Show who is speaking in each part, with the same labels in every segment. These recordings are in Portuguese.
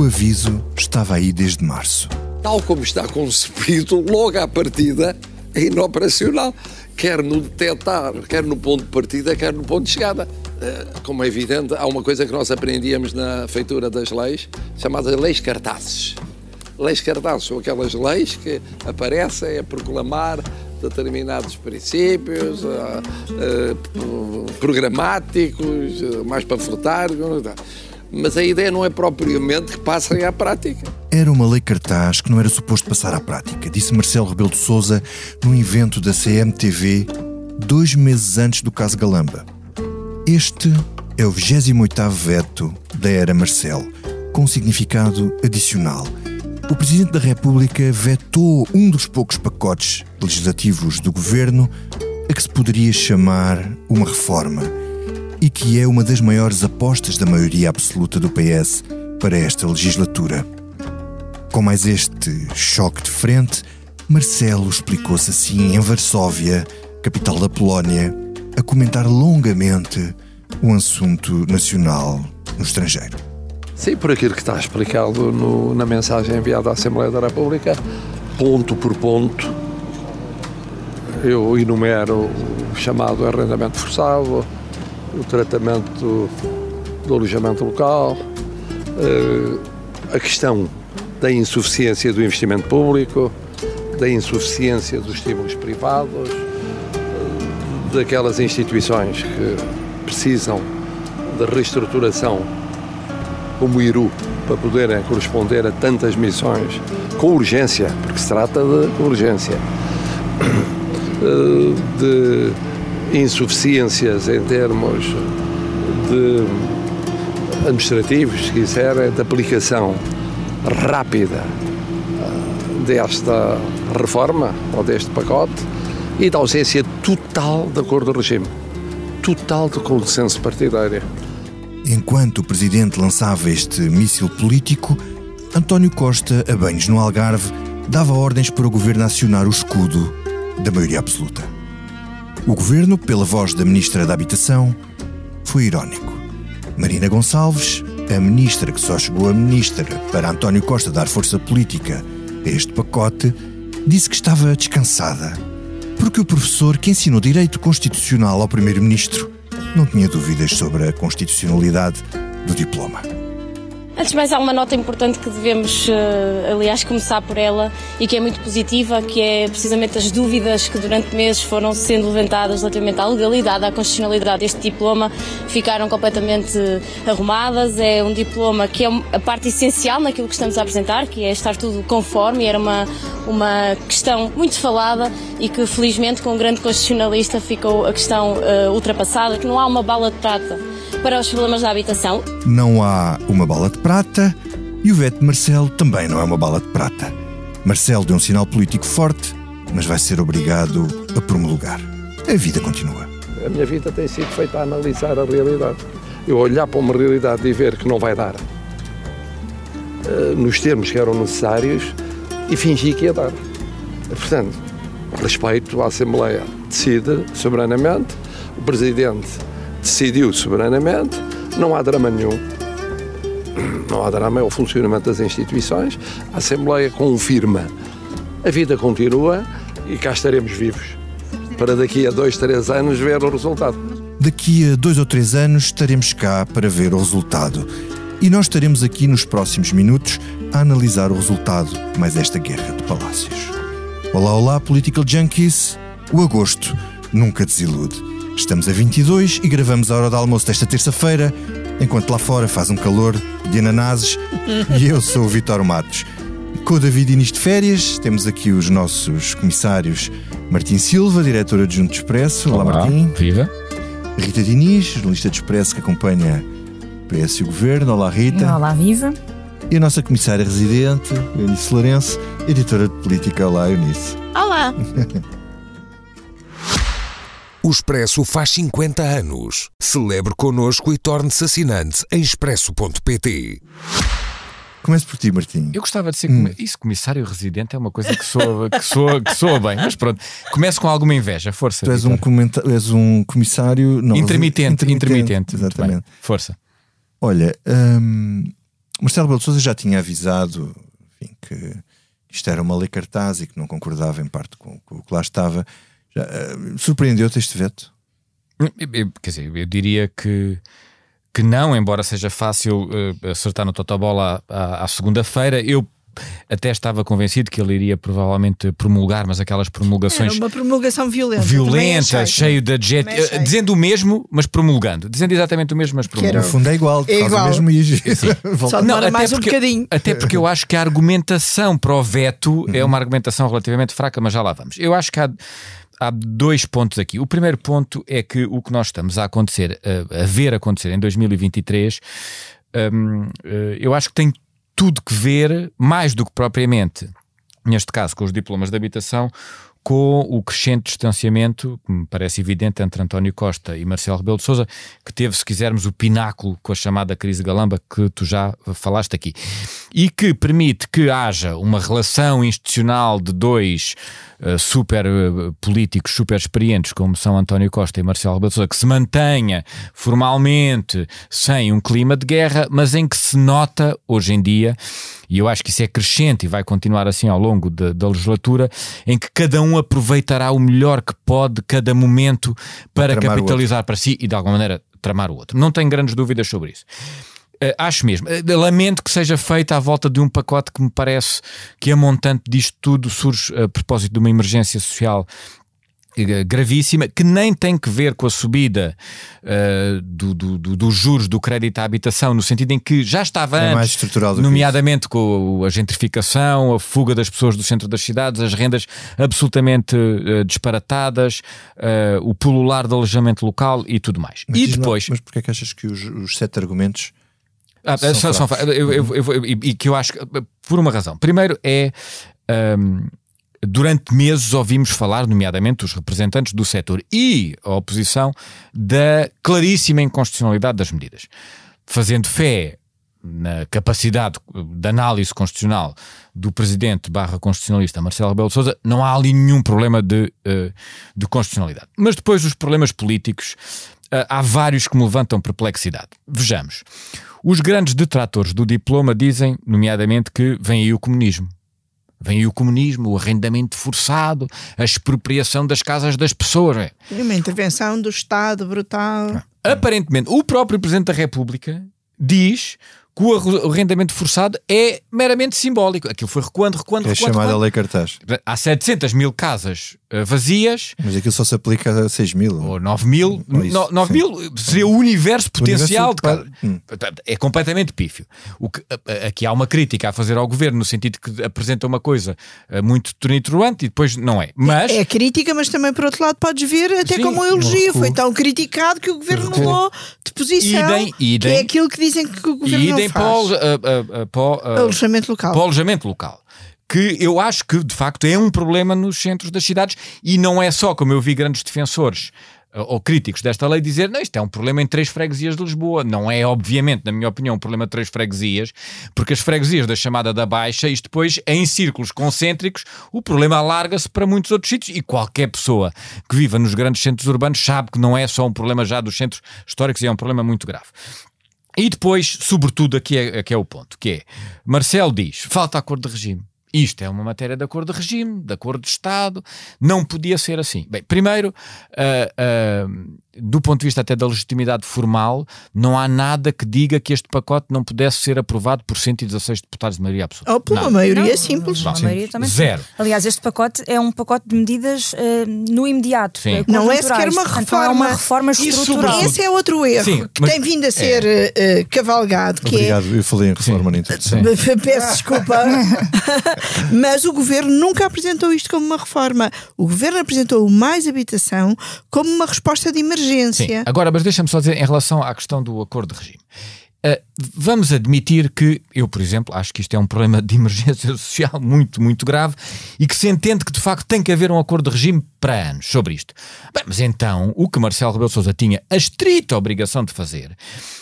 Speaker 1: O aviso estava aí desde março.
Speaker 2: Tal como está concebido, logo à partida é inoperacional, quer no detectar, quer no ponto de partida, quer no ponto de chegada. Eh, como é evidente, há uma coisa que nós aprendíamos na feitura das leis, chamadas leis cartazes. Leis cartazes são aquelas leis que aparecem a proclamar determinados princípios uh, uh, programáticos, mais panfletários. Mas a ideia não é propriamente que passem à prática.
Speaker 1: Era uma lei cartaz que não era suposto passar à prática, disse Marcelo Rebelo de Sousa num evento da CMTV dois meses antes do caso Galamba. Este é o 28º veto da era Marcelo, com significado adicional – o Presidente da República vetou um dos poucos pacotes legislativos do governo a que se poderia chamar uma reforma e que é uma das maiores apostas da maioria absoluta do PS para esta legislatura. Com mais este choque de frente, Marcelo explicou-se assim em Varsóvia, capital da Polónia, a comentar longamente um assunto nacional no estrangeiro.
Speaker 2: Sim, por aquilo que está explicado no, na mensagem enviada à Assembleia da República, ponto por ponto, eu enumero o chamado arrendamento forçado, o tratamento do alojamento local, eh, a questão da insuficiência do investimento público, da insuficiência dos estímulos privados, eh, daquelas instituições que precisam de reestruturação como o Iru, para poderem corresponder a tantas missões com urgência, porque se trata de urgência, eh, de insuficiências em termos de administrativos, se quiserem, de aplicação rápida eh, desta reforma ou deste pacote e da ausência total de acordo do regime, total de consenso partidário.
Speaker 1: Enquanto o presidente lançava este míssil político, António Costa, a banhos no Algarve, dava ordens para o governo acionar o escudo da maioria absoluta. O governo, pela voz da ministra da Habitação, foi irónico. Marina Gonçalves, a ministra que só chegou a ministra para António Costa dar força política a este pacote, disse que estava descansada, porque o professor que ensinou direito constitucional ao primeiro-ministro não tinha dúvidas sobre a constitucionalidade do diploma.
Speaker 3: Antes de mais, há uma nota importante que devemos, eh, aliás, começar por ela e que é muito positiva, que é precisamente as dúvidas que durante meses foram sendo levantadas relativamente à legalidade, à constitucionalidade. Deste diploma, ficaram completamente arrumadas. É um diploma que é a parte essencial naquilo que estamos a apresentar, que é estar tudo conforme, era uma, uma questão muito falada e que, felizmente, com um grande constitucionalista ficou a questão uh, ultrapassada, que não há uma bala de prata para os problemas da habitação.
Speaker 1: Não há uma bala de prata e o veto de Marcelo também não é uma bala de prata. Marcelo deu um sinal político forte, mas vai ser obrigado a promulgar. A vida continua.
Speaker 2: A minha vida tem sido feita a analisar a realidade. Eu olhar para uma realidade e ver que não vai dar uh, nos termos que eram necessários e fingir que ia dar. Portanto, respeito à Assembleia decide soberanamente, o Presidente decidiu soberanamente, não há drama nenhum. Não há drama, é o funcionamento das instituições. A Assembleia confirma. A vida continua e cá estaremos vivos para daqui a dois, três anos ver o resultado.
Speaker 1: Daqui a dois ou três anos estaremos cá para ver o resultado. E nós estaremos aqui nos próximos minutos a analisar o resultado mais esta guerra de palácios. Olá, olá, Political Junkies. O agosto nunca desilude. Estamos a 22 e gravamos a hora do almoço desta terça-feira, enquanto lá fora faz um calor de ananases e eu sou o Vitor Matos. Com o David Inês de férias, temos aqui os nossos comissários Martim Silva, diretor adjunto de Expresso.
Speaker 4: Olá,
Speaker 1: Olá Martim.
Speaker 4: Viva.
Speaker 1: Rita Diniz, jornalista de Expresso que acompanha o PS e o Governo. Olá, Rita.
Speaker 5: Olá, Viva.
Speaker 1: E a nossa comissária residente, Eunice Lourenço, editora de política. Olá, Eunice.
Speaker 5: Olá.
Speaker 6: O Expresso faz 50 anos. Celebre connosco e torne-se assinante em expresso.pt.
Speaker 1: Comece por ti, Martim.
Speaker 4: Eu gostava de ser. Hum. Isso, comissário residente, é uma coisa que soa, que, soa, que soa bem, mas pronto. Comece com alguma inveja, força.
Speaker 1: Tu és, um, comenta... és um comissário.
Speaker 4: Não, intermitente, intermitente, intermitente. Exatamente. Força.
Speaker 1: Olha, hum, Marcelo Rebelo de Sousa já tinha avisado enfim, que isto era uma lei cartaz e que não concordava em parte com, com o que lá estava. Já, uh, Surpreendeu-te este veto?
Speaker 4: Quer dizer, eu diria que, que não, embora seja fácil uh, acertar no Totobola à, à segunda-feira. Eu até estava convencido que ele iria provavelmente promulgar, mas aquelas promulgações.
Speaker 5: Era uma promulgação violenta.
Speaker 4: Violenta, cheio de adjetivos. Dizendo o mesmo, mas promulgando. Dizendo exatamente o mesmo, mas promulgando.
Speaker 1: No fundo é igual,
Speaker 5: é
Speaker 1: faz igual. o mesmo e
Speaker 5: Só não, até mais porque, um bocadinho.
Speaker 4: Até porque eu acho que a argumentação para o veto uhum. é uma argumentação relativamente fraca, mas já lá vamos. Eu acho que há há dois pontos aqui. O primeiro ponto é que o que nós estamos a acontecer, a, a ver acontecer em 2023, um, eh, eu acho que tem tudo que ver, mais do que propriamente, neste caso com os diplomas de habitação, com o crescente distanciamento, que me parece evidente, entre António Costa e Marcelo Rebelo de Sousa, que teve, se quisermos, o pináculo com a chamada crise galamba que tu já falaste aqui. E que permite que haja uma relação institucional de dois uh, super uh, políticos, super experientes, como são António Costa e Marcelo Rebelo de Sousa, que se mantenha formalmente sem um clima de guerra, mas em que se nota, hoje em dia, e eu acho que isso é crescente e vai continuar assim ao longo de, da legislatura, em que cada um aproveitará o melhor que pode cada momento para capitalizar para si e de alguma maneira tramar o outro. Não tenho grandes dúvidas sobre isso. Uh, acho mesmo. Uh, lamento que seja feita à volta de um pacote que me parece que a montante disto tudo surge a propósito de uma emergência social eh, gravíssima, que nem tem que ver com a subida uh, do, do, do, dos juros do crédito à habitação, no sentido em que já estava
Speaker 1: é
Speaker 4: antes, nomeadamente com a gentrificação, a fuga das pessoas do centro das cidades, as rendas absolutamente uh, disparatadas, uh, o pulular do alojamento local e tudo mais.
Speaker 1: Mas
Speaker 4: e depois...
Speaker 1: Mas porquê é que achas que os, os sete argumentos
Speaker 4: ah, são, são, eu, eu, eu, e que eu acho que, por uma razão. Primeiro é... Um, durante meses ouvimos falar, nomeadamente os representantes do setor e a oposição, da claríssima inconstitucionalidade das medidas. Fazendo fé na capacidade de análise constitucional do presidente barra constitucionalista Marcelo Rebelo de Sousa, não há ali nenhum problema de, eh, de constitucionalidade. Mas depois os problemas políticos, eh, há vários que me levantam perplexidade. Vejamos. Os grandes detratores do diploma dizem, nomeadamente, que vem aí o comunismo. Vem o comunismo, o arrendamento forçado, a expropriação das casas das pessoas. É.
Speaker 5: Uma intervenção do Estado brutal.
Speaker 4: Aparentemente, o próprio Presidente da República diz que o arrendamento forçado é meramente simbólico. Aquilo foi recuando, recuando,
Speaker 1: é
Speaker 4: recuando.
Speaker 1: É chamada
Speaker 4: recuando.
Speaker 1: lei cartaz.
Speaker 4: Há 700 mil casas vazias.
Speaker 1: Mas aquilo só se aplica a 6 mil.
Speaker 4: Ou 9 mil. Isso, 9 mil seria o universo potencial. O universo de... hum. É completamente pífio. O que, aqui há uma crítica a fazer ao governo, no sentido que apresenta uma coisa uh, muito tonitruante e depois não é. Mas...
Speaker 5: É crítica, mas também por outro lado podes ver até Sim, como um elogio. Foi tão criticado que o governo mudou de posição. Idem, idem, que é aquilo que dizem que o governo não faz.
Speaker 4: Para o, uh, uh, para o,
Speaker 5: alojamento local.
Speaker 4: Para o alojamento local que eu acho que de facto é um problema nos centros das cidades e não é só, como eu vi grandes defensores ou críticos desta lei dizer, não, isto é um problema em três freguesias de Lisboa. Não é, obviamente, na minha opinião, um problema de três freguesias, porque as freguesias da chamada da Baixa, isto depois, em círculos concêntricos, o problema alarga-se para muitos outros sítios e qualquer pessoa que viva nos grandes centros urbanos sabe que não é só um problema já dos centros históricos, é um problema muito grave. E depois, sobretudo, aqui é, aqui é o ponto, que é, Marcelo diz, falta acordo de regime. Isto é uma matéria de acordo de regime, de acordo de Estado, não podia ser assim. Bem, primeiro, uh, uh, do ponto de vista até da legitimidade formal, não há nada que diga que este pacote não pudesse ser aprovado por 116 deputados de maioria absoluta.
Speaker 5: Ou por uma maioria não, simples.
Speaker 7: Uma maioria também
Speaker 4: Zero.
Speaker 7: Aliás, este pacote é um pacote de medidas uh, no imediato.
Speaker 5: Sim. Não é sequer uma reforma. Então
Speaker 7: é uma reforma estrutural.
Speaker 5: Esse é outro erro Sim, que tem vindo a ser é. uh, cavalgado. Que
Speaker 1: Obrigado,
Speaker 5: é...
Speaker 1: eu falei em reforma na introdução.
Speaker 5: Peço desculpa. Mas o governo nunca apresentou isto como uma reforma. O governo apresentou o mais habitação como uma resposta de emergência.
Speaker 4: Sim. Agora, mas deixa-me só dizer em relação à questão do acordo de regime. Uh, vamos admitir que eu, por exemplo, acho que isto é um problema de emergência social muito, muito grave e que se entende que de facto tem que haver um acordo de regime para anos sobre isto. Bem, mas então o que Marcelo Rebelo Sousa tinha a estrita obrigação de fazer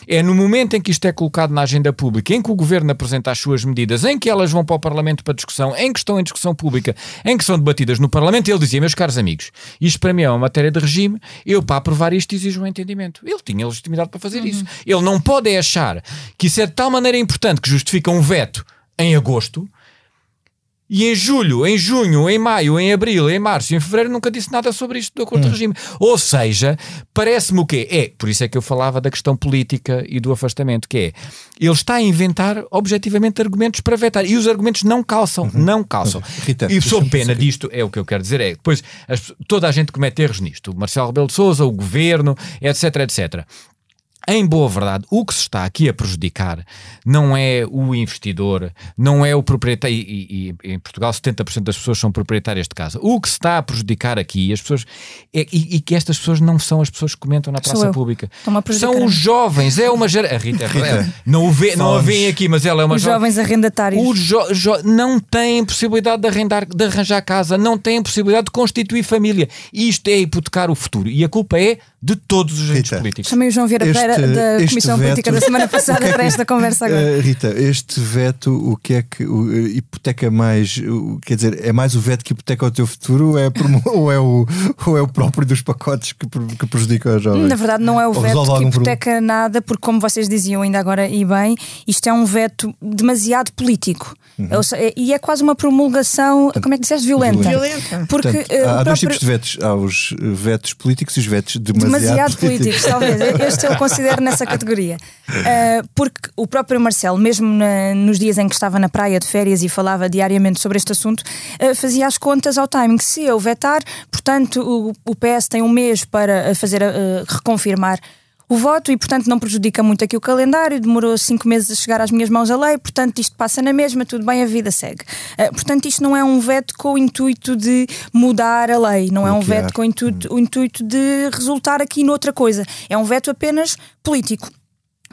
Speaker 4: é no momento em que isto é colocado na agenda pública, em que o governo apresenta as suas medidas, em que elas vão para o Parlamento para discussão, em que estão em discussão pública, em que são debatidas no Parlamento, ele dizia: Meus caros amigos, isto para mim é uma matéria de regime, eu para aprovar isto exijo um entendimento. Ele tinha legitimidade para fazer uhum. isso. Ele não pode é achar achar que isso é de tal maneira importante que justifica um veto em agosto, e em julho, em junho, em maio, em abril, em março em fevereiro nunca disse nada sobre isto do acordo de regime. Ou seja, parece-me o quê? É, por isso é que eu falava da questão política e do afastamento, que é, ele está a inventar objetivamente argumentos para vetar e os argumentos não calçam, não calçam.
Speaker 1: Rita,
Speaker 4: e sob pena disto, é o que eu quero dizer, é depois as- toda a gente comete erros nisto. O Marcelo Rebelo de Sousa, o governo, etc, etc. Em boa verdade, o que se está aqui a prejudicar não é o investidor, não é o proprietário, e, e- e em Portugal 70% das pessoas são proprietárias de casa. O que se está a prejudicar aqui, as pessoas, é, e, e que estas pessoas não são as pessoas que comentam na praça pública.
Speaker 7: A
Speaker 4: São
Speaker 7: a
Speaker 4: os jovens, é uma geração. A Rita,
Speaker 1: Rita,
Speaker 4: não, o vê, não a veem aqui, mas ela é uma
Speaker 7: Os
Speaker 4: jovem.
Speaker 7: jovens arrendatários.
Speaker 4: Os jo- jo- não têm possibilidade de, arrendar, de arranjar casa, não têm possibilidade de constituir família. Isto é hipotecar o futuro. E a culpa é de todos os agentes
Speaker 1: Rita,
Speaker 4: políticos.
Speaker 7: Chamei o João Vieira
Speaker 1: Este-
Speaker 7: Pereira da Comissão
Speaker 1: veto-
Speaker 7: Política da semana passada
Speaker 1: O que é que-
Speaker 7: para esta conversa agora.
Speaker 1: Eh, Rita, este veto, o que é que o, eh, hipoteca mais? o- quer dizer, é mais o veto que hipoteca o teu futuro ou é, ou é, o, ou é o próprio dos pacotes que, que prejudica os jovens?
Speaker 7: Na verdade, não é o
Speaker 1: Ou
Speaker 7: veto que
Speaker 1: algum problema?
Speaker 7: hipoteca nada, porque, como vocês diziam ainda agora e bem, isto é um veto demasiado político.
Speaker 1: Uhum.
Speaker 7: E é quase uma promulgação, como é que disseste, violenta.
Speaker 5: Violenta.
Speaker 7: Porque
Speaker 1: Portanto,
Speaker 7: eh,
Speaker 1: há dois
Speaker 7: próprio-
Speaker 1: tipos de vetos. Há os vetos políticos e os vetos demasiado,
Speaker 7: demasiado políticos, talvez. Este eu considero nessa categoria. Uh, porque o próprio Marcelo, mesmo na- nos dias em que estava na praia de férias e falava diariamente sobre este assunto, uh, fazia as contas ao timing. Se eu vetar, portanto, o, o PS tem um mês para fazer uh, reconfirmar. O voto e, portanto, não prejudica muito aqui o calendário. Demorou cinco meses a chegar às minhas mãos a lei, portanto, isto passa na mesma, tudo bem, a vida segue. Uh, portanto, isto não é um veto com o intuito de mudar a lei, não é um veto com o intuito, o intuito de resultar aqui noutra coisa. É um veto apenas político.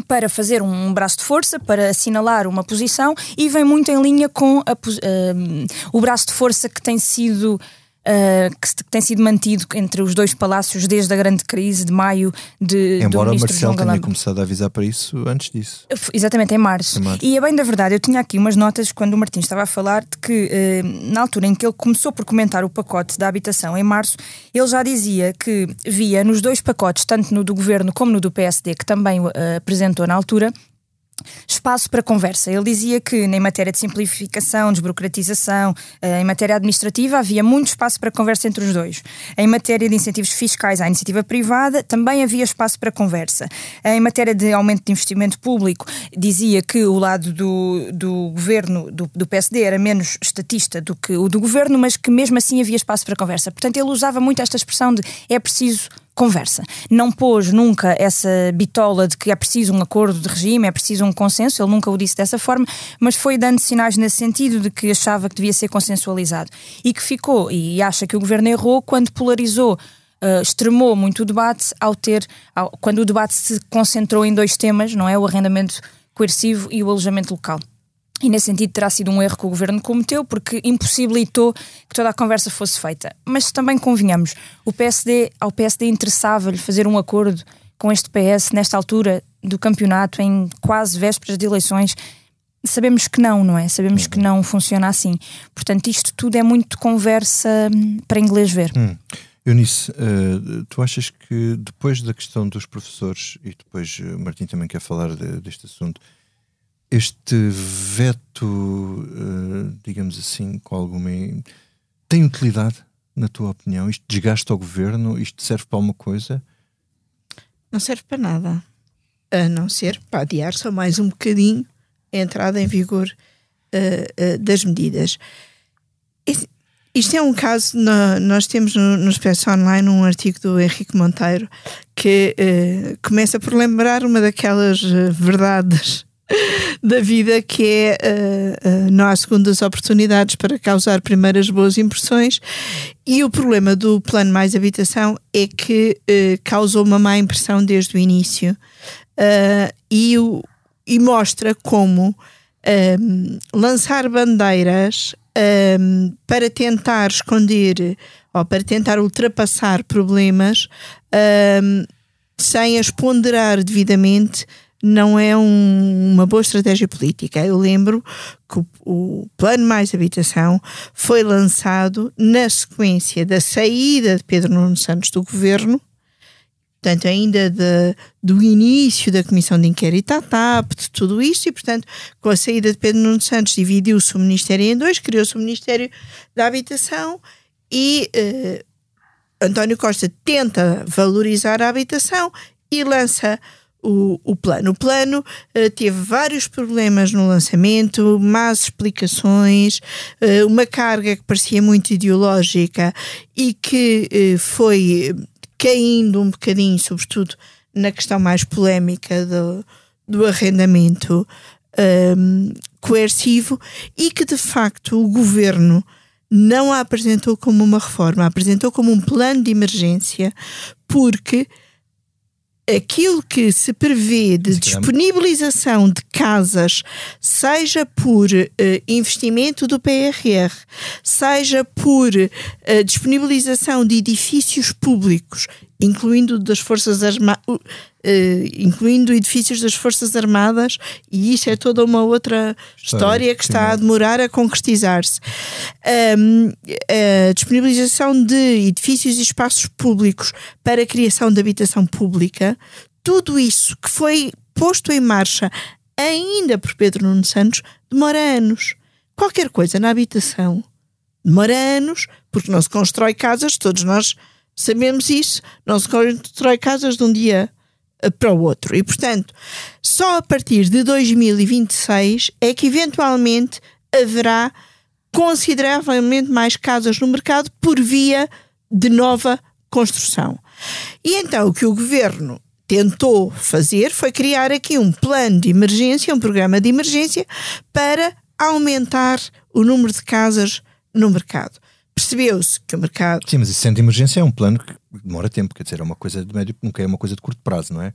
Speaker 7: Para fazer um braço de força, para assinalar uma posição e vem muito em linha com a pos- ahm, o braço de força que tem sido. Ah, que que tem sido mantido entre os dois palácios desde a grande crise de maio de, do
Speaker 1: Embora o
Speaker 7: ministro João
Speaker 1: Marcelo tenha começado a avisar para isso antes disso.
Speaker 7: Exatamente, em março.
Speaker 1: Em março.
Speaker 7: E é bem da verdade, eu tinha aqui umas notas quando o Martins estava a falar de que, eh, na altura em que ele começou por comentar o pacote da habitação em março, ele já dizia que via nos dois pacotes, tanto no do governo como no do PSD, que também eh, apresentou na altura, espaço para conversa. Ele dizia que em matéria de simplificação, desburocratização, eh, em matéria administrativa, havia muito espaço para conversa entre os dois. Em matéria de incentivos fiscais à iniciativa privada, também havia espaço para conversa. Em matéria de aumento de investimento público, dizia que o lado do, do governo, do, do PSD, era menos estatista do que o do governo, mas que mesmo assim havia espaço para conversa. Portanto, ele usava muito esta expressão de é preciso conversa. Não pôs nunca essa bitola de que é preciso um acordo de regime, é preciso um consenso, ele nunca o disse dessa forma, mas foi dando sinais nesse sentido de que achava que devia ser consensualizado. E que ficou, e acha que o governo errou quando polarizou. uh, extremou muito o debate ao ter, ao- quando o debate se concentrou em dois temas, não é? O arrendamento coercivo e o alojamento local. E nesse sentido terá sido um erro que o governo cometeu porque impossibilitou que toda a conversa fosse feita. Mas também convenhamos, o PSD, ao PSD interessava-lhe fazer um acordo com este PS nesta altura do campeonato, em quase vésperas de eleições. Sabemos que não, não é? Sabemos que não funciona assim. Portanto, isto tudo é muito conversa hum, para inglês ver.
Speaker 1: Hum. Eunice, eh, tu achas que depois da questão dos professores, e depois eh, Martim também quer falar de- deste assunto, este veto, eh, digamos assim, com alguma. tem utilidade, na tua opinião? Isto desgasta o governo? Isto serve para alguma coisa?
Speaker 5: Não serve para nada. A não ser para adiar só mais um bocadinho a entrada em vigor eh, eh, das medidas. Esse- Isto é um caso, nó- nós temos no, no Expresso Online um artigo do Henrique Monteiro que eh, começa por lembrar uma daquelas verdades da vida que é eh, eh, não há segundas oportunidades para causar primeiras boas impressões. E o problema do plano mais habitação é que eh, causou uma má impressão desde o início e, o- e mostra como ehm, lançar bandeiras ehm, para tentar esconder ou para tentar ultrapassar problemas ehm, sem as ponderar devidamente não é um- uma boa estratégia política. Eu lembro que o, o Plano Mais Habitação foi lançado na sequência da saída de Pedro Nuno Santos do governo portanto, ainda de, do início da comissão de inquérito à TAP, de tudo isto, e, portanto, com a saída de Pedro Nuno Santos, dividiu-se o Ministério em dois, criou-se o Ministério da Habitação e uh, António Costa tenta valorizar a habitação e lança o, o plano. O plano uh, teve vários problemas no lançamento, más explicações, uh, uma carga que parecia muito ideológica e que uh, foi caindo um bocadinho, sobretudo na questão mais polémica do, do arrendamento um, coercivo e que de facto o governo não a apresentou como uma reforma, a apresentou como um plano de emergência, porque aquilo que se prevê de disponibilização de casas, seja por uh, investimento do PRR, seja por uh, disponibilização de edifícios públicos, incluindo das Forças Armadas. Uh, incluindo edifícios das Forças Armadas, e isso é toda uma outra história, que está a demorar a concretizar-se. Um, a disponibilização de edifícios e espaços públicos para a criação de habitação pública, tudo isso que foi posto em marcha ainda por Pedro Nuno Santos, demora anos. Qualquer coisa na habitação demora anos, porque não se constrói casas, todos nós sabemos isso, não se constrói casas de um dia eh, para o outro. E, portanto, só a partir de 2026 é que eventualmente haverá consideravelmente mais casas no mercado por via de nova construção. E então o que o governo tentou fazer foi criar aqui um plano de emergência, um programa de emergência para aumentar o número de casas no mercado. Percebeu-se que o mercado.
Speaker 1: Sim, mas isso sendo de emergência é um plano que demora tempo, quer dizer, é uma coisa de médio, nunca é uma coisa de curto prazo, não é?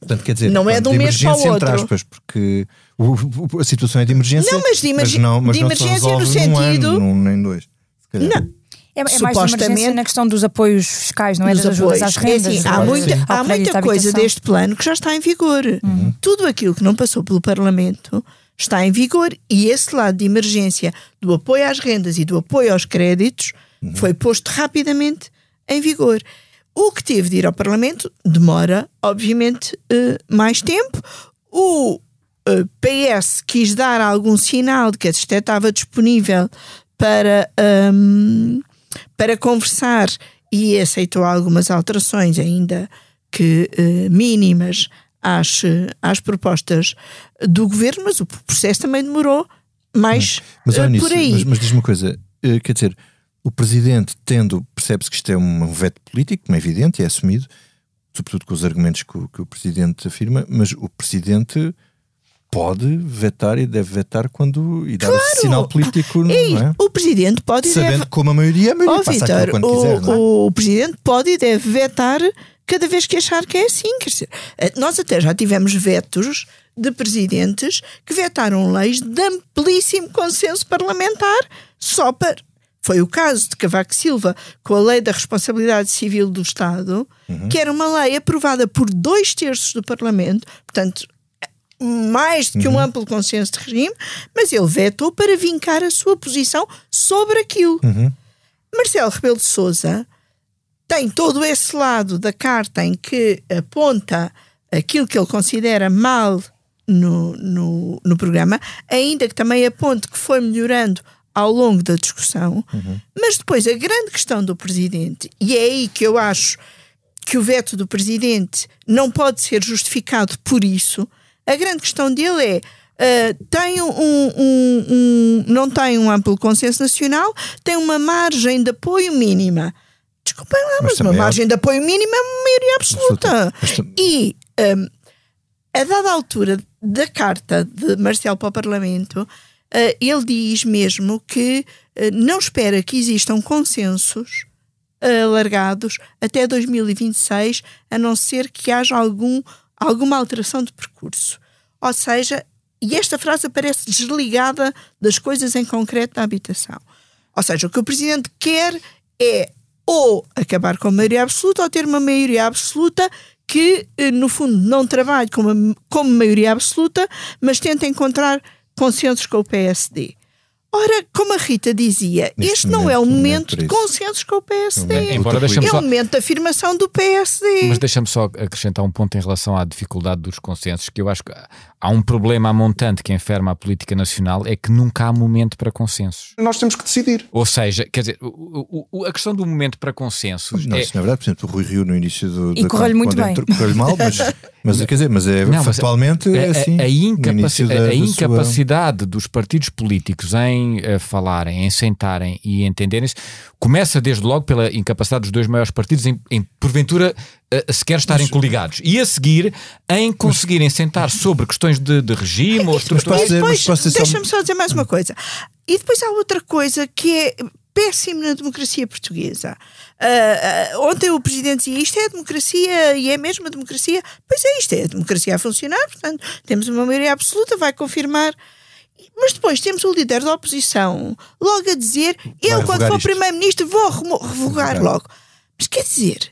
Speaker 1: Portanto, quer dizer,
Speaker 5: não é de um mês para o outro.
Speaker 1: Aspas, porque o, o, a situação é de emergência.
Speaker 5: Não, mas de, emerg mas não, mas de emergência no sentido.
Speaker 1: Num ano, nem dois.
Speaker 5: Não.
Speaker 7: É, é mais emergência na questão dos apoios fiscais, não é? Das ajudas às rendas. É assim,
Speaker 5: há muita, há muita coisa deste plano que já está em vigor. Uhum. Tudo aquilo que não passou pelo Parlamento está em vigor e esse lado de emergência do apoio às rendas e do apoio aos créditos uhum. foi posto rapidamente em vigor. O que teve de ir ao Parlamento demora, obviamente, uh, mais tempo. O eh, PS quis dar algum sinal de que isto estava disponível para, um, para conversar e aceitou algumas alterações, ainda que uh, mínimas, às, às propostas do governo, mas o processo também demorou mais
Speaker 1: mas,
Speaker 5: mas,
Speaker 1: por
Speaker 5: aí.
Speaker 1: Mas, mas diz-me uma coisa, quer dizer, o presidente, tendo, percebe-se que isto é um veto político, como é evidente, é assumido, sobretudo com os argumentos que o, que o presidente afirma, mas o presidente pode vetar e deve vetar quando e dar claro. sinal político não é?
Speaker 5: o presidente pode
Speaker 1: sabendo
Speaker 5: deve...
Speaker 1: como a maioria, a maioria oh, passa Victor, quando
Speaker 5: o,
Speaker 1: quiser, é?
Speaker 5: o presidente pode e deve vetar cada vez que achar que é assim quer dizer, eh, nós até já tivemos vetos de presidentes que vetaram leis de amplíssimo consenso parlamentar só para foi o caso de Cavaco Silva com a Lei da Responsabilidade Civil do Estado, uhum. que era uma lei aprovada por dois terços do Parlamento, portanto, mais do que um uhum. amplo consenso de regime, mas ele vetou para vincar a sua posição sobre aquilo.
Speaker 1: Uhum.
Speaker 5: Marcelo Rebelo de Souza tem todo esse lado da carta em que aponta aquilo que ele considera mal no, no, no programa, ainda que também aponte que foi melhorando ao longo da discussão,
Speaker 1: uhum.
Speaker 5: mas depois a grande questão do presidente, e é aí que eu acho que o veto do presidente não pode ser justificado por isso, a grande questão dele é. Uh, tem um, um, um, não tem um amplo consenso nacional, tem uma margem de apoio mínima. Desculpem lá, mas, mas uma margem de apoio mínima é uma maioria absoluta. absoluta. E um, a dada altura da carta de Marcelo para o Parlamento, uh, ele diz mesmo que uh, não espera que existam consensos alargados até 2026, a não ser que haja algum, alguma alteração de percurso. Ou seja, e esta frase aparece desligada das coisas em concreto da habitação. Ou seja, o que o Presidente quer é ou acabar com a maioria absoluta ou ter uma maioria absoluta que, eh, no fundo, não trabalhe como, como maioria absoluta, mas tenta encontrar consensos com o PSD. Ora, como a Rita dizia,
Speaker 1: Neste
Speaker 5: este não é o
Speaker 1: momento, é
Speaker 5: momento de consensos com o PSD.
Speaker 4: Embora deixamos
Speaker 5: É
Speaker 4: só-
Speaker 5: o momento de afirmação do PSD.
Speaker 4: Mas deixa-me só acrescentar um ponto em relação à dificuldade dos consensos, que eu acho que há um problema a montante que enferma a política nacional, é que nunca há momento para consensos.
Speaker 8: Nós temos que decidir.
Speaker 4: Ou seja, quer dizer, o- o- o- a questão do momento para consensos
Speaker 1: Não,
Speaker 4: é,
Speaker 1: não é verdade. Por exemplo, o Rui Rio no início do.
Speaker 7: E
Speaker 1: da-
Speaker 7: correu-lhe muito bem.
Speaker 1: Correu-lhe mal, mas, mas quer dizer, mas é
Speaker 4: Não, mas
Speaker 1: factualmente
Speaker 4: a,
Speaker 1: é assim.
Speaker 4: a- a incapaci-
Speaker 1: da-
Speaker 4: a- a
Speaker 1: da sua-
Speaker 4: incapacidade dos partidos políticos em eh, falarem, em sentarem e entenderem-se, começa desde logo pela incapacidade dos dois maiores partidos em, em, porventura, eh, sequer estarem coligados. E a seguir, em conseguirem sentar sobre questões de, de regime ou
Speaker 1: Mas
Speaker 4: estruturas.
Speaker 1: mas
Speaker 5: deixa-me só dizer mais uma coisa. E depois há outra coisa que é péssimo na democracia portuguesa. Ah, ah, ontem o Presidente dizia isto é a democracia e é mesmo a democracia. Pois é, isto é a democracia a funcionar, portanto, temos uma maioria absoluta, vai confirmar. Mas depois temos o líder da oposição logo a dizer: eu, quando for. Primeiro-Ministro, vou revogar logo. Mas quer dizer,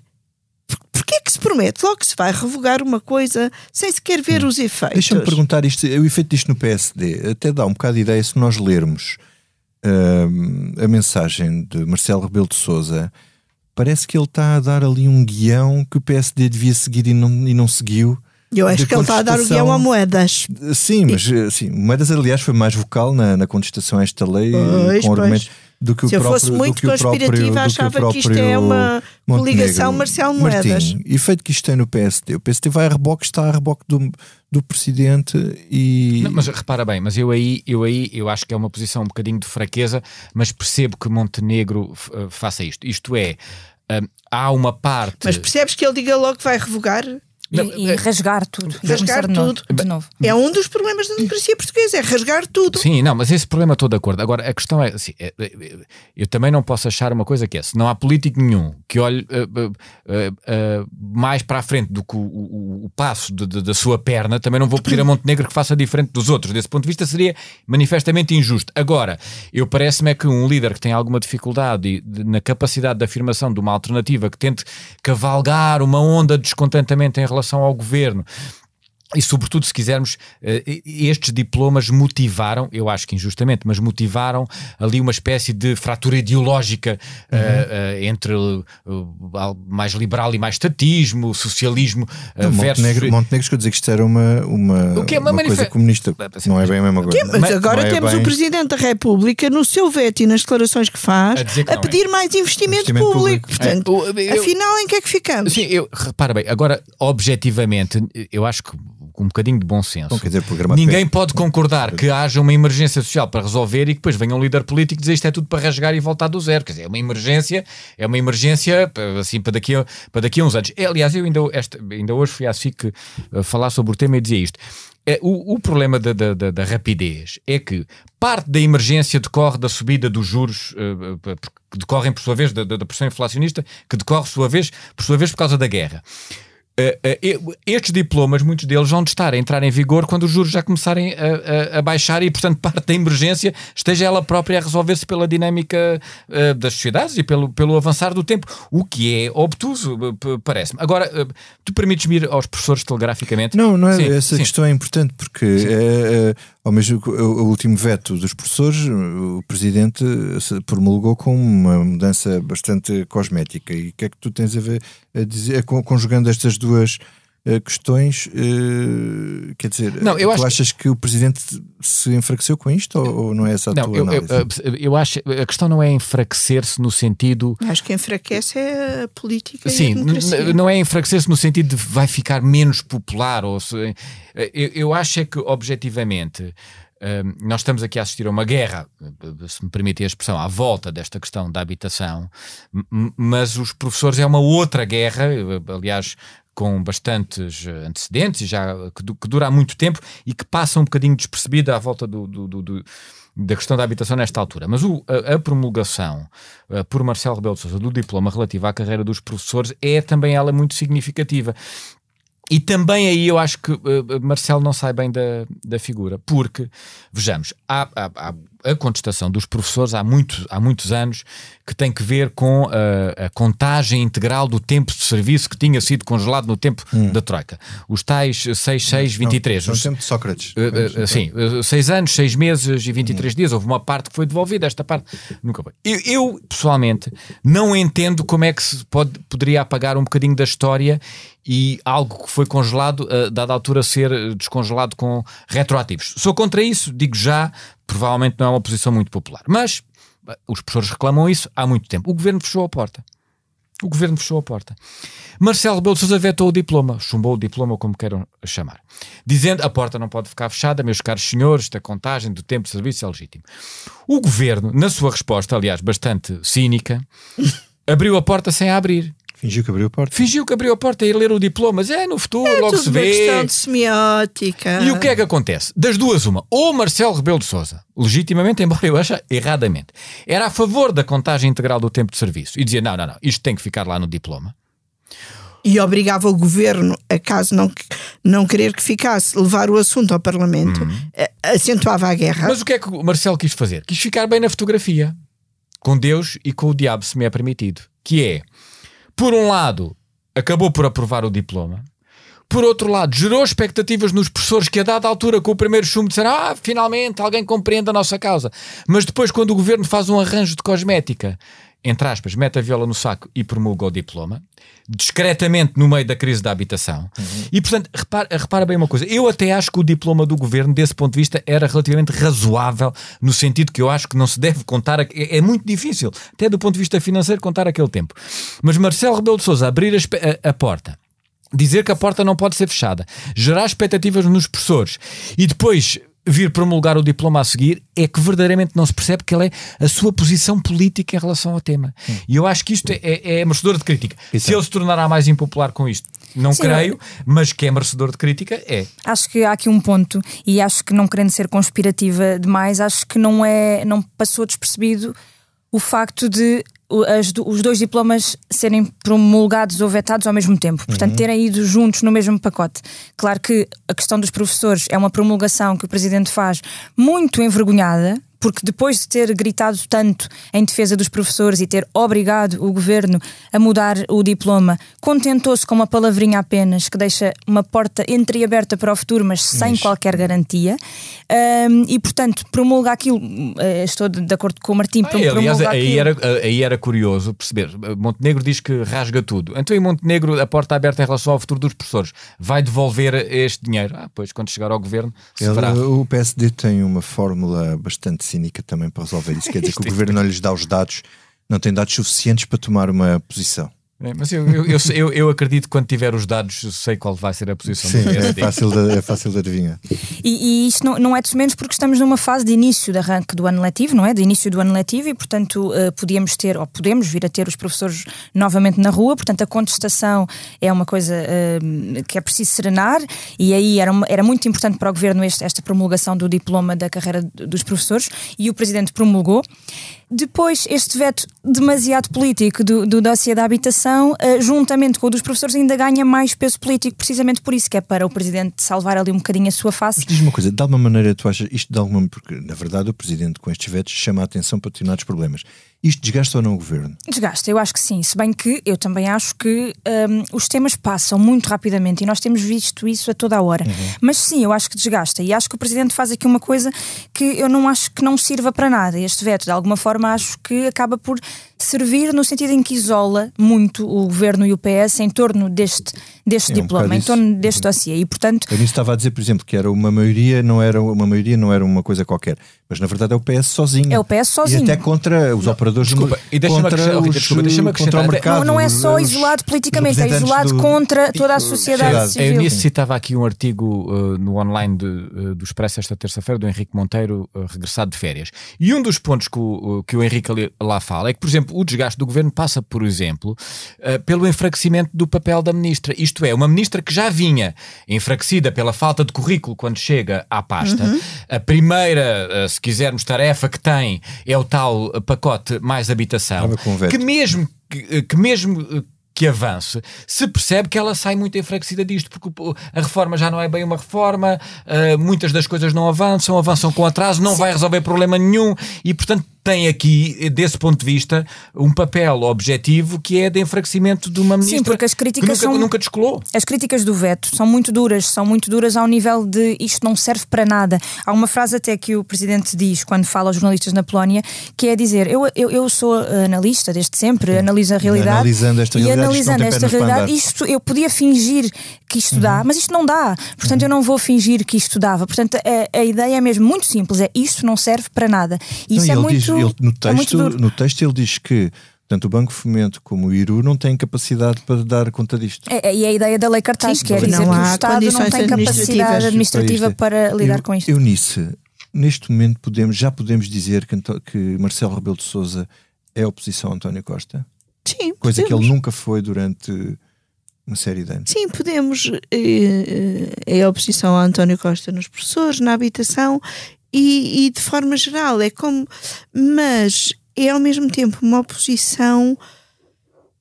Speaker 5: por- porquê é que se promete logo que se vai revogar uma coisa sem sequer ver os efeitos?
Speaker 1: Deixa-me perguntar isto, o efeito disto no PSD até dá um bocado de ideia se nós lermos hum, a mensagem de Marcelo Rebelo de Souza parece que ele está a dar ali um guião que o PSD devia seguir e não, e não seguiu.
Speaker 5: Eu acho que ele está a dar o guião a moedas.
Speaker 1: Sim, mas assim, o Moedas, aliás, foi mais vocal na, na contestação a esta lei
Speaker 5: Pois,
Speaker 1: com
Speaker 5: pois.
Speaker 1: argumentos do que o
Speaker 5: Se eu
Speaker 1: próprio
Speaker 5: fosse
Speaker 1: do
Speaker 5: muito
Speaker 1: que o próprio-
Speaker 5: conspirativa,
Speaker 1: do que o
Speaker 5: achava que isto é
Speaker 1: próprio
Speaker 5: uma
Speaker 1: Montenegro.
Speaker 5: coligação Marcelo Moedas.
Speaker 1: Martim, efeito que isto tem no PSD. O PSD vai a reboque, está a reboque do, do presidente e.
Speaker 4: Não, mas repara bem, mas eu aí, eu aí eu acho que é uma posição um bocadinho de fraqueza, mas percebo que Montenegro eh, faça isto. Isto é, hum, há uma parte.
Speaker 5: Mas percebes que ele diga logo que vai revogar?
Speaker 7: E, e rasgar tudo.
Speaker 5: Rasgar
Speaker 7: começar de novo-
Speaker 5: tudo.
Speaker 7: De novo.
Speaker 5: É um dos problemas da democracia portuguesa, é rasgar tudo.
Speaker 4: Sim, não, mas esse problema estou de acordo. Agora, a questão é assim: é, é, é, eu também não posso achar uma coisa que é: se não há político nenhum que olhe eh, eh, eh, mais para a frente do que o, o- o passo de- de- da sua perna, também não vou pedir a Montenegro que faça diferente dos outros. Desse ponto de vista, seria manifestamente injusto. Agora, eu parece-me é que um líder que tem alguma dificuldade de- na capacidade de afirmação de uma alternativa que tente cavalgar uma onda de descontentamento em relação ao governo. E, sobretudo, se quisermos, eh, estes diplomas motivaram, eu acho que injustamente, mas motivaram ali uma espécie de fratura ideológica eh, eh, entre eh, mais liberal e mais estatismo, socialismo
Speaker 1: Não,
Speaker 4: versus.
Speaker 1: Montenegro, Montenegro chegou a dizer que isto era uma, uma,
Speaker 4: O que é uma
Speaker 1: uma coisa comunista. Não é bem a mesma coisa.
Speaker 5: Mas
Speaker 4: Mas
Speaker 5: agora
Speaker 1: é
Speaker 5: temos
Speaker 1: bem-
Speaker 5: o Presidente da República no seu veto e nas declarações que faz
Speaker 4: A
Speaker 5: a
Speaker 4: é.
Speaker 5: pedir mais investimento,
Speaker 1: Investimento
Speaker 5: público.
Speaker 1: público.
Speaker 5: Portanto,
Speaker 4: É, o- eu-
Speaker 5: afinal, em que é que ficamos?
Speaker 4: Sim, eu, repara bem, agora, objetivamente, eu acho que com um bocadinho de bom senso.
Speaker 1: Bom, dizer,
Speaker 4: Ninguém pode concordar que haja uma emergência social para resolver e que depois venha um líder político dizer isto é tudo para rasgar e voltar do zero. Quer dizer, é uma emergência, é uma emergência assim para daqui a, para daqui a uns anos. É, aliás, eu ainda, esta, ainda hoje fui à SIC uh, falar sobre o tema e dizia isto. É, o, o problema da, da, da- da rapidez é que parte da emergência decorre da subida dos juros, uh, que decorrem por sua vez da, da da pressão inflacionista, que decorre por sua vez, por sua vez por causa da guerra. Uh, uh, estes diplomas, muitos deles vão de estar a entrar em vigor quando os juros já começarem a, a- a baixar e, portanto, parte da emergência esteja ela própria a resolver-se pela dinâmica uh, das sociedades e pelo, pelo avançar do tempo, o que é obtuso, parece-me. Agora, uh, tu permites-me ir aos professores telegraficamente?
Speaker 1: Não, não é,
Speaker 4: Sim,
Speaker 1: essa
Speaker 4: sim.
Speaker 1: questão é importante porque ao mesmo o, último veto dos professores, o presidente promulgou com uma mudança bastante cosmética. E o que é que tu tens a ver a dizer, con- conjugando estas duas questões? eh, quer dizer,
Speaker 4: Não, eu
Speaker 1: tu
Speaker 4: acho que-
Speaker 1: achas que... o presidente se enfraqueceu com isto ou, ou não é essa a
Speaker 4: Não,
Speaker 1: tua
Speaker 4: eu, eu,
Speaker 1: análise?
Speaker 4: uh, eu acho a questão não é enfraquecer-se no sentido
Speaker 5: Acho que enfraquece é a política e a
Speaker 4: Sim, n- não é enfraquecer-se no sentido de vai ficar menos popular. Ou se, eu, eu acho é que, objetivamente, nós estamos aqui a assistir a uma guerra, se me permitem a expressão, à volta desta questão da habitação, mas os professores é uma outra guerra, aliás. Com bastantes eh, antecedentes, já que, que dura há muito tempo e que passa um bocadinho despercebida à volta do- do- do, da questão da habitação nesta altura. Mas o- a, a promulgação uh, por Marcelo Rebelo de Sousa do diploma relativo à carreira dos professores é também ela muito significativa. E também aí eu acho que uh, Marcelo não sai bem da, da figura, porque, vejamos, há, há- há a contestação dos professores há, muito, há muitos anos que tem que ver com a, a contagem integral do tempo de serviço que tinha sido congelado no tempo
Speaker 1: Hum.
Speaker 4: da Troika. Os tais 6, 6, 23.
Speaker 1: No
Speaker 4: Os,
Speaker 1: tempo de Sócrates.
Speaker 4: Uh, uh, sim, uh, seis anos, seis meses e 23
Speaker 1: Hum.
Speaker 4: dias. Houve uma parte que foi devolvida, esta parte nunca foi. Eu, eu, pessoalmente, não entendo como é que se pode, poderia apagar um bocadinho da história e algo que foi congelado, uh, dada a altura, ser descongelado com retroativos. Sou contra isso, digo já, provavelmente não é uma posição muito popular. Mas os professores reclamam isso há muito tempo. O governo fechou a porta. O governo fechou a porta. Marcelo Rebelo de Sousa vetou o diploma, chumbou o diploma, como queiram chamar, dizendo a porta não pode ficar fechada, meus caros senhores, esta contagem do tempo de serviço é legítimo. O governo, na sua resposta, aliás, bastante cínica, abriu a porta sem a abrir.
Speaker 1: Fingiu que abriu a porta.
Speaker 4: Fingiu que abriu a porta e ia ler o diploma, mas é no futuro, logo
Speaker 5: Tudo
Speaker 4: se
Speaker 5: uma
Speaker 4: vê.
Speaker 5: questão de semiótica.
Speaker 4: E o que é que acontece? Das duas, uma. Ou Marcelo Rebelo de Sousa, legitimamente, embora eu ache erradamente, era a favor da contagem integral do tempo de serviço e dizia: não, não, não, isto tem que ficar lá no diploma.
Speaker 5: E obrigava o governo, a caso não, não querer que ficasse, levar o assunto ao Parlamento, eh, acentuava a guerra.
Speaker 4: Mas o que é que o Marcelo quis fazer? Quis ficar bem na fotografia, com Deus e com o diabo, se me é permitido. Que é, por um lado, acabou por aprovar o diploma. Por outro lado, gerou expectativas nos professores que, a dada altura, com o primeiro chumbo, disseram: Ah, finalmente alguém compreende a nossa causa. Mas depois, quando o governo faz um arranjo de cosmética, entre aspas, mete a viola no saco e promulga o diploma, discretamente no meio da crise da habitação. E, portanto, repara, repara bem uma coisa: eu até acho que o diploma do governo, desse ponto de vista, era relativamente razoável, no sentido que eu acho que não se deve contar. a- É, é muito difícil, até do ponto de vista financeiro, contar aquele tempo. Mas Marcelo Rebelo de Souza abrir a a- a porta dizer que a porta não pode ser fechada, gerar expectativas nos professores e depois vir promulgar o diploma a seguir, é que verdadeiramente não se percebe que ele é a sua posição política em relação ao tema. E eu acho que isto é, é, é merecedor de crítica. Se ele se tornará mais impopular com isto, não
Speaker 7: Sim,
Speaker 4: creio, mas que é merecedor de crítica, é.
Speaker 7: Acho que há aqui um ponto, e acho que não querendo ser conspirativa demais, acho que não é, não passou despercebido o facto de do- os dois diplomas serem promulgados ou vetados ao mesmo tempo, portanto terem ido juntos no mesmo pacote. Claro que a questão dos professores é uma promulgação que o Presidente faz muito envergonhada, porque depois de ter gritado tanto em defesa dos professores e ter obrigado o governo a mudar o diploma, contentou-se com uma palavrinha apenas que deixa uma porta entreaberta para o futuro, mas sem qualquer garantia. Ahm, e, portanto, promulga aquilo. eh, estou de, de acordo com o Martim,
Speaker 4: Ah,
Speaker 7: promulga
Speaker 4: aliás, aí
Speaker 7: aquilo.
Speaker 4: era, aí era curioso perceber. Montenegro diz que rasga tudo. Então, em Montenegro, a porta aberta em relação ao futuro dos professores vai devolver este dinheiro. Ah, pois, quando chegar ao governo, se
Speaker 1: Ele-
Speaker 4: verá.
Speaker 1: o PSD tem uma fórmula bastante cínica também para resolver isso. Quer dizer que o governo não lhes dá os dados, não tem dados suficientes para tomar uma posição.
Speaker 4: É, mas eu, eu, eu, eu, eu acredito que quando tiver os dados, sei qual vai ser a posição
Speaker 1: Sim,
Speaker 4: do
Speaker 1: é fácil de, é fácil de adivinhar.
Speaker 7: E, e isto não, não é de menos porque estamos numa fase de início de arranque do ano letivo, não é? De início do ano letivo e, portanto, eh, podíamos ter, ou podemos vir a ter os professores novamente na rua, portanto, a contestação é uma coisa eh, que é preciso serenar e aí era, uma- era muito importante para o governo este- esta promulgação do diploma da carreira dos professores e o presidente promulgou. Depois, este veto demasiado político do, do dossiê da habitação, eh, juntamente com o dos professores, ainda ganha mais peso político, precisamente por isso, que é para o presidente salvar ali um bocadinho a sua face.
Speaker 1: Mas diz-me uma coisa, de alguma maneira tu achas isto de alguma porque na verdade o presidente com estes vetos chama a atenção para determinados problemas. Isto desgasta ou não o governo?
Speaker 7: Desgasta, eu acho que sim. Se bem que eu também acho que hum, os temas passam muito rapidamente e nós temos visto isso a toda a hora. Mas sim, eu acho que desgasta. E acho que o Presidente faz aqui uma coisa que eu não acho que não sirva para nada. Este veto, de alguma forma, acho que acaba por servir no sentido em que isola muito o Governo e o PS em torno deste, deste
Speaker 1: É um
Speaker 7: diploma,
Speaker 1: bocado
Speaker 7: em
Speaker 1: isso.
Speaker 7: torno deste dossiê. E, portanto,
Speaker 1: Eu nisso estava a dizer, por exemplo, que era uma maioria, não era uma maioria, não era uma coisa qualquer, mas na verdade é o PS sozinho.
Speaker 7: É o PS sozinho.
Speaker 1: E até contra os operadores
Speaker 4: desculpa,
Speaker 1: do
Speaker 4: e deixa-me
Speaker 1: contra, os,
Speaker 4: desculpa, deixa-me
Speaker 1: contra o mercado.
Speaker 7: não, não é só
Speaker 1: os-
Speaker 7: isolado politicamente, é isolado
Speaker 1: do-
Speaker 7: contra toda a sociedade
Speaker 1: sociedade.
Speaker 7: civil.
Speaker 4: Eu nisso citava aqui um artigo uh, no online de, uh, do Expresso esta terça-feira do Henrique Monteiro, uh, regressado de férias. E um dos pontos que o, uh, que o Henrique lá fala é que, por exemplo, o desgaste do governo passa, por exemplo, uh, pelo enfraquecimento do papel da ministra. Isto é, uma ministra que já vinha enfraquecida pela falta de currículo quando chega à pasta. A primeira, uh, se quisermos, tarefa que tem é o tal pacote mais habitação. Que mesmo que, que mesmo que avance, se percebe que ela sai muito enfraquecida disto, porque a reforma já não é bem uma reforma, uh, muitas das coisas não avançam, avançam com atraso, não Sim. vai resolver problema nenhum e, portanto, tem aqui, desse ponto de vista, um papel objetivo que é de enfraquecimento de uma ministra
Speaker 7: Sim, porque as críticas
Speaker 4: que nunca,
Speaker 7: são,
Speaker 4: nunca descolou.
Speaker 7: As críticas do veto são muito duras, são muito duras ao nível de isto não serve para nada. Há uma frase até que o Presidente diz quando fala aos jornalistas na Polónia, que é dizer, eu, eu, eu sou analista desde sempre, analiso a realidade
Speaker 1: analisando esta
Speaker 7: e
Speaker 1: realidade,
Speaker 7: analisando esta realidade, isto, eu podia fingir que isto uhum. dá, mas isto não dá. Portanto, uhum. eu não vou fingir que isto dava. Portanto, a, a, ideia é mesmo muito simples, é isto não serve para nada. E isso
Speaker 1: não,
Speaker 7: é muito,
Speaker 1: diz, ele, no
Speaker 7: é
Speaker 1: texto, no texto ele diz que tanto o Banco Fomento como o IRU não têm capacidade para dar conta disto.
Speaker 7: É, e é a ideia da lei cartaz, que é dizer que o Estado não tem capacidade administrativa para, lidar
Speaker 1: eu,
Speaker 7: com isto.
Speaker 1: Eunice, neste momento podemos, já podemos dizer que, que Marcelo Rebelo de Sousa é oposição a António Costa?
Speaker 5: Sim,
Speaker 1: Coisa
Speaker 5: podemos.
Speaker 1: que ele nunca foi durante uma série de anos.
Speaker 5: Sim, podemos. É, é a oposição a António Costa nos professores, na habitação e, e de forma geral. É como. Mas é ao mesmo tempo uma oposição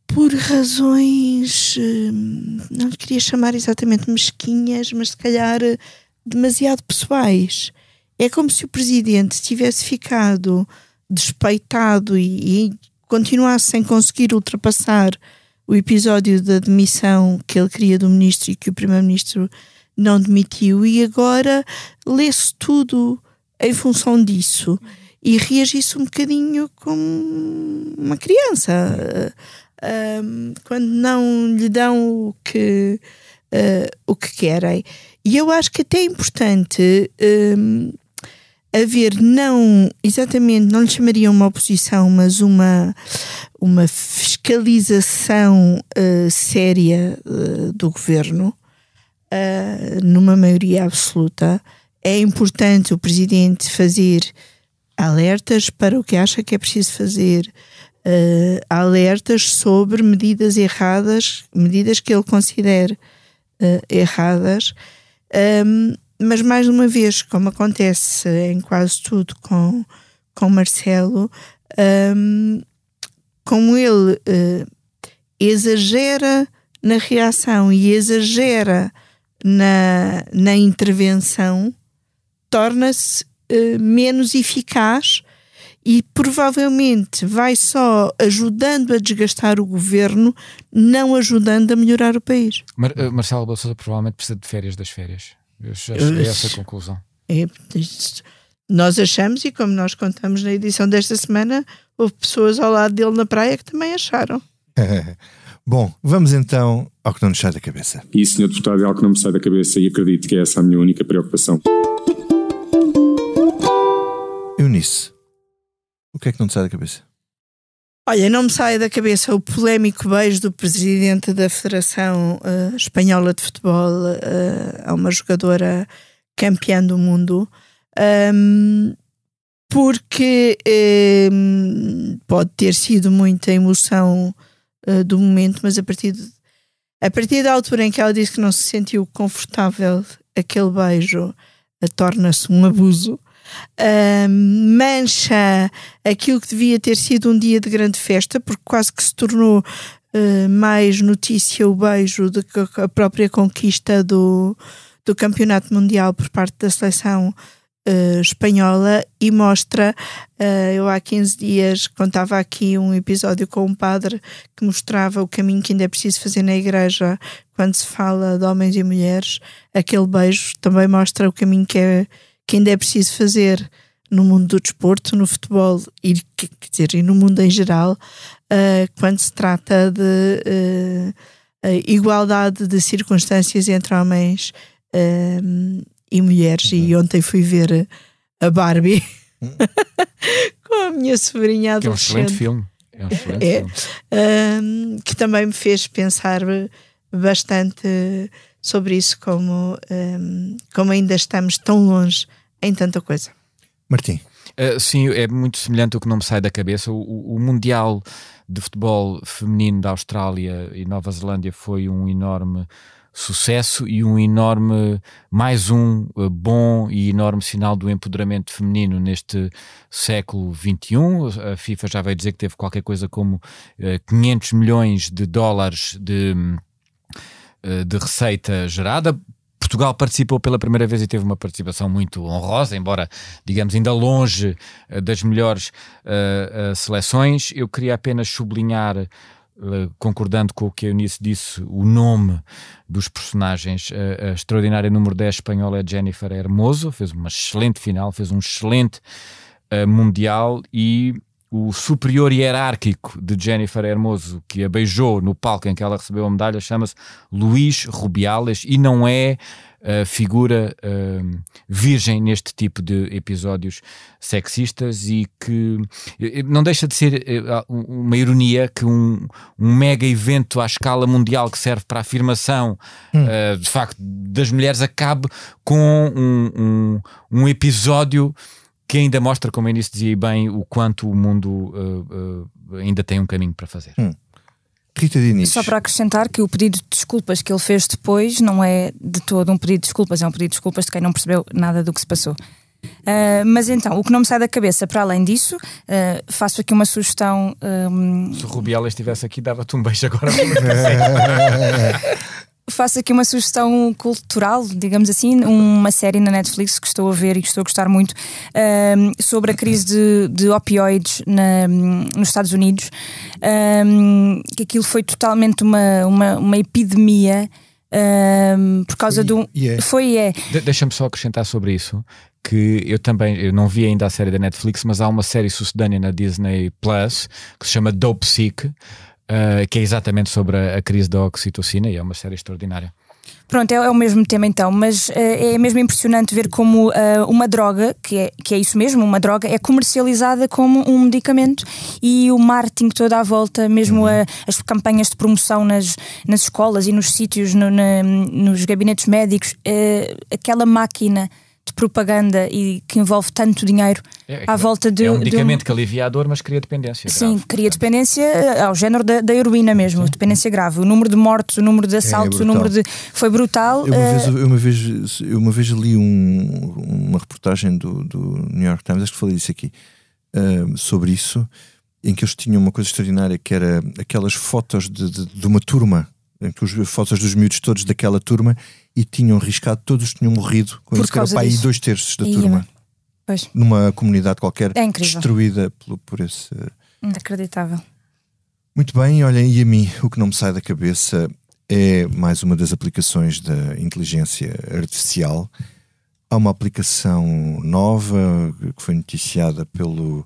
Speaker 5: por razões, hum, não queria chamar exatamente mesquinhas, mas se calhar demasiado pessoais. É como se o presidente tivesse ficado despeitado e, e continuasse sem conseguir ultrapassar o episódio da demissão que ele queria do ministro e que o primeiro-ministro não demitiu, e agora lê-se tudo em função disso e reagisse um bocadinho como uma criança uh, quando não lhe dão o que, uh, o que querem. E eu acho que até é importante uh, haver não exatamente, não lhe chamaria uma oposição, mas uma, uma fiscalização séria do governo numa maioria absoluta. É importante o presidente fazer alertas para o que acha que é preciso fazer, uh, alertas sobre medidas erradas, medidas que ele considere uh, erradas, um, mas mais uma vez, como acontece em quase tudo com, com Marcelo, um, como ele uh, exagera na reação e exagera na, na intervenção, torna-se eh, menos eficaz e provavelmente vai só ajudando a desgastar o governo, não ajudando a melhorar o país.
Speaker 4: Mar uh, Marcelo Bolsonaro provavelmente precisa de férias das férias. Eu cheguei a essa conclusão.
Speaker 5: É, nós achamos, e como nós contamos na edição desta semana, houve pessoas ao lado dele na praia que também acharam.
Speaker 1: Bom, vamos então ao que não nos sai da cabeça.
Speaker 8: E, senhor deputado, é algo que não me sai da cabeça e acredito que é essa a minha única preocupação.
Speaker 1: Eunice, o que é que não te sai da cabeça?
Speaker 5: Olha, não me sai da cabeça o polémico beijo do presidente da Federação uh, Espanhola de Futebol uh, a uma jogadora campeã do mundo, um, porque um, pode ter sido muita emoção uh, do momento, mas a partir, de, a partir da altura em que ela disse que não se sentiu confortável, aquele beijo torna-se um abuso uh, mancha aquilo que devia ter sido um dia de grande festa, porque quase que se tornou uh, mais notícia o beijo do que a própria conquista do, do campeonato mundial por parte da seleção Uh, espanhola e mostra, uh, eu há 15 dias contava aqui um episódio com um padre que mostrava o caminho que ainda é preciso fazer na igreja quando se fala de homens e mulheres, aquele beijo também mostra o caminho que é que ainda é preciso fazer no mundo do desporto, no futebol e, quer dizer, e no mundo em geral, uh, quando se trata de uh, igualdade de circunstâncias entre homens uh, e mulheres. Uhum. E ontem fui ver a Barbie uhum. com a minha sobrinha adolescente.
Speaker 4: É um excelente filme. É um excelente
Speaker 5: é, filme. que também me fez pensar bastante sobre isso, como, um, como ainda estamos tão longe em tanta coisa.
Speaker 1: Martim.
Speaker 4: Uh, sim, é muito semelhante ao que não me sai da cabeça. O, o, Mundial de Futebol Feminino da Austrália e Nova Zelândia foi um enorme sucesso e um enorme, mais um uh, bom e enorme sinal do empoderamento feminino neste século XXI. A FIFA já veio dizer que teve qualquer coisa como uh, 500 milhões de dólares de, de receita gerada. Portugal participou pela primeira vez e teve uma participação muito honrosa, embora, digamos, ainda longe uh, das melhores uh, seleções. Eu queria apenas sublinhar eh, concordando com o que a Eunice disse, o nome dos personagens. A, a extraordinária número 10 espanhola é Jennifer Hermoso, fez uma excelente final, fez um excelente uh, Mundial e o superior hierárquico de Jennifer Hermoso, que a beijou no palco em que ela recebeu a medalha, chama-se Luís Rubiales e não é uh, figura uh, virgem neste tipo de episódios sexistas e que não deixa de ser uh, uma ironia que um, um, mega evento à escala mundial que serve para a afirmação hum. de facto das mulheres acabe com um, um, um episódio que ainda mostra, como a Eunice dizia bem, o quanto o mundo ainda tem um caminho para fazer. Hum.
Speaker 1: Rita Diniz.
Speaker 7: Só para acrescentar que o pedido de desculpas que ele fez depois não é de todo um pedido de desculpas, é um pedido de desculpas de quem não percebeu nada do que se passou. Uh, mas então, o que não me sai da cabeça, para além disso, uh, faço aqui uma sugestão. Um...
Speaker 4: Se o Rubiela estivesse aqui, dava-te um beijo agora.
Speaker 7: faço aqui uma sugestão cultural, digamos assim, uma série na Netflix que estou a ver e que estou a gostar muito um, sobre a crise de, de opioides na, nos Estados Unidos. Um, que aquilo foi totalmente uma, uma, uma epidemia. Um, por causa
Speaker 1: foi,
Speaker 7: do.
Speaker 1: Yeah.
Speaker 7: Foi, é.
Speaker 4: De Deixa-me só acrescentar sobre isso que eu também eu não vi ainda a série da Netflix, mas há uma série sucedânea na Disney Plus que se chama Dope Sick uh, que é exatamente sobre a, a, crise da oxitocina e é uma série extraordinária.
Speaker 7: Pronto, é, é o mesmo tema então, mas uh, é mesmo impressionante ver como uh, uma droga, que é, que é isso mesmo, uma droga, é comercializada como um medicamento e o marketing toda à volta, mesmo uhum. a, as campanhas de promoção nas, nas escolas e nos sítios, no, na, nos gabinetes médicos, aquela máquina de propaganda e que envolve tanto dinheiro é, à volta de.
Speaker 4: É um medicamento um... que alivia a dor, mas cria dependência.
Speaker 7: Sim, grave, cria dependência eh, ao género da, da heroína mesmo, Sim. dependência grave. O número de mortes, o número de é, assaltos, é, o número de. Foi brutal.
Speaker 1: Eu uma, uh... vez, eu uma, vez, eu uma vez li um, uma reportagem do, do New York Times, acho que falei disso aqui, uh, sobre isso, em que eles tinham uma coisa extraordinária que era aquelas fotos de, de, de uma turma em que os fotos dos miúdos todos daquela turma e tinham riscado, todos tinham morrido com Por era para aí dois terços da turma. Pois. Numa comunidade qualquer
Speaker 7: é
Speaker 1: destruída por, por esse.
Speaker 7: Inacreditável.
Speaker 1: Muito bem, olhem, e a mim o que não me sai da cabeça é mais uma das aplicações da inteligência artificial. Há uma aplicação nova que foi noticiada pelo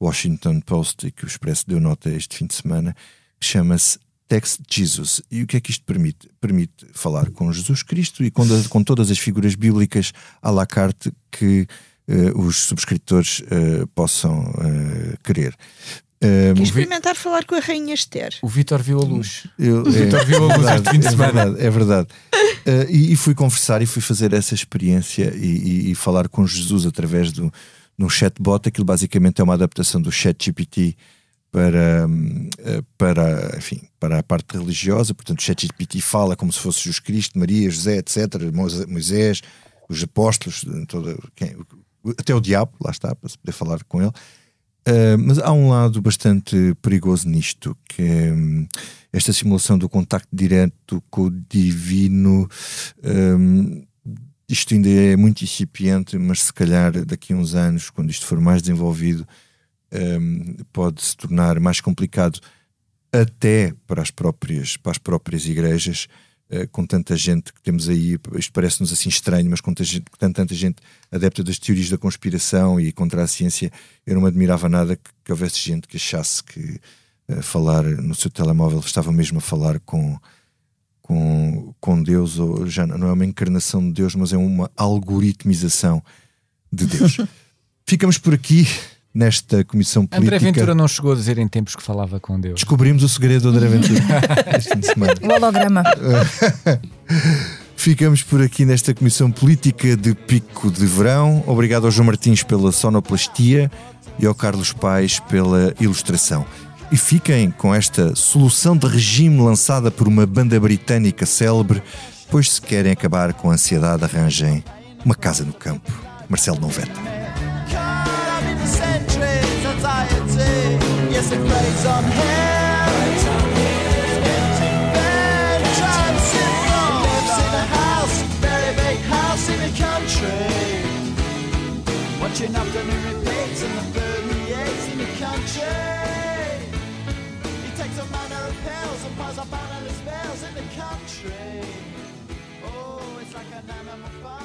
Speaker 1: Washington Post e que o Expresso deu nota este fim de semana, que chama-se Text Jesus. E o que é que isto permite? Permite falar com Jesus Cristo e com, com todas as figuras bíblicas à la carte que uh, os subscritores uh, possam uh, querer.
Speaker 5: Um, experimentar vi... falar com a Rainha Esther.
Speaker 4: O Vitor viu a luz. Eu, o Vitor é, viu a luz este fim de
Speaker 1: é
Speaker 4: semana.
Speaker 1: Verdade, é verdade. Uh, e, e, fui conversar e fui fazer essa experiência e, e, e falar com Jesus através do, de um chatbot. Aquilo basicamente é uma adaptação do ChatGPT para, eh, para, enfim, para a parte religiosa, portanto, o ChatGPT fala como se fosse Jesus Cristo, Maria, José, etc., Moisés, os apóstolos, toda, quem, até o diabo, lá está, para se poder falar com ele. Uh, mas há um lado bastante perigoso nisto, que é um, esta simulação do contacto direto com o divino. Um, isto ainda é muito incipiente, mas se calhar daqui a uns anos, quando isto for mais desenvolvido, um, pode se tornar mais complicado até para as próprias, para as próprias igrejas, uh, com tanta gente que temos aí, isto parece-nos assim estranho, mas com tanta gente, com tanta gente adepta das teorias da conspiração e contra a ciência, eu não me admirava nada que, que houvesse gente que achasse que uh, falar no seu telemóvel estava mesmo a falar com, com, com Deus, ou já não é uma encarnação de Deus, mas é uma algoritmização de Deus. Ficamos por aqui nesta comissão política.
Speaker 4: André Ventura não chegou a dizer em tempos que falava com Deus.
Speaker 1: Descobrimos o segredo do André Ventura este fim de semana.
Speaker 7: O holograma.
Speaker 1: Ficamos por aqui nesta comissão política de pico de verão. Obrigado ao João Martins pela sonoplastia e ao Carlos Pais pela ilustração. E fiquem com esta solução de regime lançada por uma banda britânica célebre Pois se querem acabar com a ansiedade, arranjem uma casa no campo. Marcelo não veta.
Speaker 9: Watching afternoon repeats and the 38s in the country. He takes a manner of pills and piles up analyst bills in the country. Oh, it's like an animal farm,